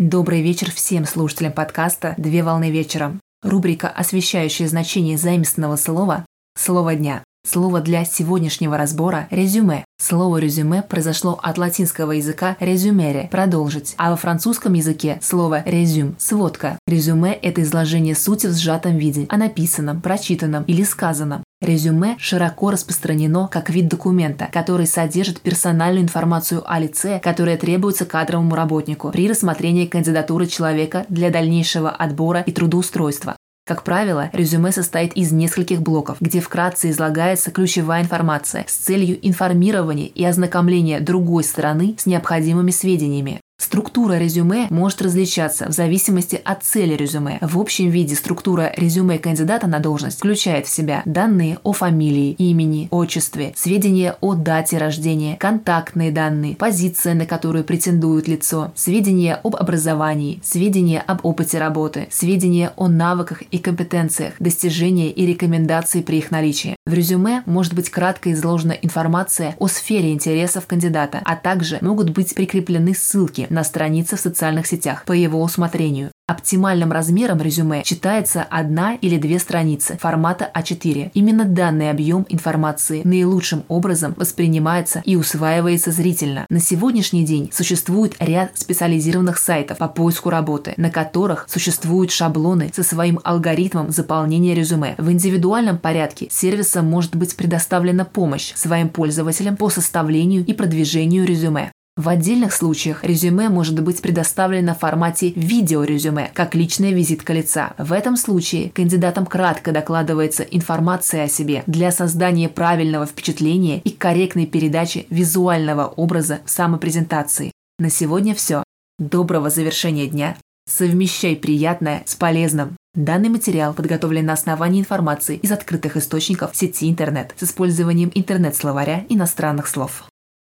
Добрый вечер всем слушателям подкаста «Две волны вечером». Рубрика, освещающая значение заимственного слова «Слово дня». Слово для сегодняшнего разбора – резюме. Слово резюме произошло от латинского языка резюмере – продолжить, а во французском языке слово резюм – сводка. Резюме – это изложение сути в сжатом виде, о написанном, прочитанном или сказанном. Резюме широко распространено как вид документа, который содержит персональную информацию о лице, которая требуется кадровому работнику при рассмотрении кандидатуры человека для дальнейшего отбора и трудоустройства. Как правило, резюме состоит из нескольких блоков, где вкратце излагается ключевая информация с целью информирования и ознакомления другой стороны с необходимыми сведениями. Структура резюме может различаться в зависимости от цели резюме. В общем виде структура резюме кандидата на должность включает в себя данные о фамилии, имени, отчестве, сведения о дате рождения, контактные данные, позиция, на которую претендует лицо, сведения об образовании, сведения об опыте работы, сведения о навыках и компетенциях, достижения и рекомендации при их наличии. В резюме может быть кратко изложена информация о сфере интересов кандидата, а также могут быть прикреплены ссылки на странице в социальных сетях по его усмотрению. Оптимальным размером резюме считается одна или две страницы формата А4. Именно данный объем информации наилучшим образом воспринимается и усваивается зрительно. На сегодняшний день существует ряд специализированных сайтов по поиску работы, на которых существуют шаблоны со своим алгоритмом заполнения резюме. В индивидуальном порядке сервисом может быть предоставлена помощь своим пользователям по составлению и продвижению резюме. В отдельных случаях резюме может быть предоставлено в формате видеорезюме, как личная визитка лица. В этом случае кандидатам кратко докладывается информация о себе для создания правильного впечатления и корректной передачи визуального образа в самопрезентации. На сегодня все. Доброго завершения дня. Совмещай приятное с полезным. Данный материал подготовлен на основании информации из открытых источников сети интернет с использованием интернет-словаря иностранных слов.